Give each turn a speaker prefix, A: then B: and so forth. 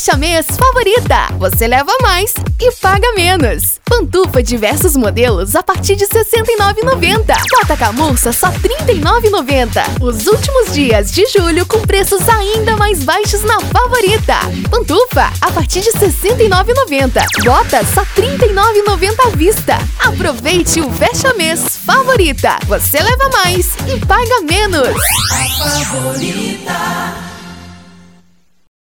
A: Fecha é mês favorita. Você leva mais e paga menos. Pantufa diversos modelos a partir de R$ 69,90. Bota camurça só R$ 39,90. Os últimos dias de julho com preços ainda mais baixos na favorita. Pantufa a partir de R$ 69,90. Bota só R$ 39,90 à vista. Aproveite o fecha mês favorita. Você leva mais e paga menos.
B: Favorita.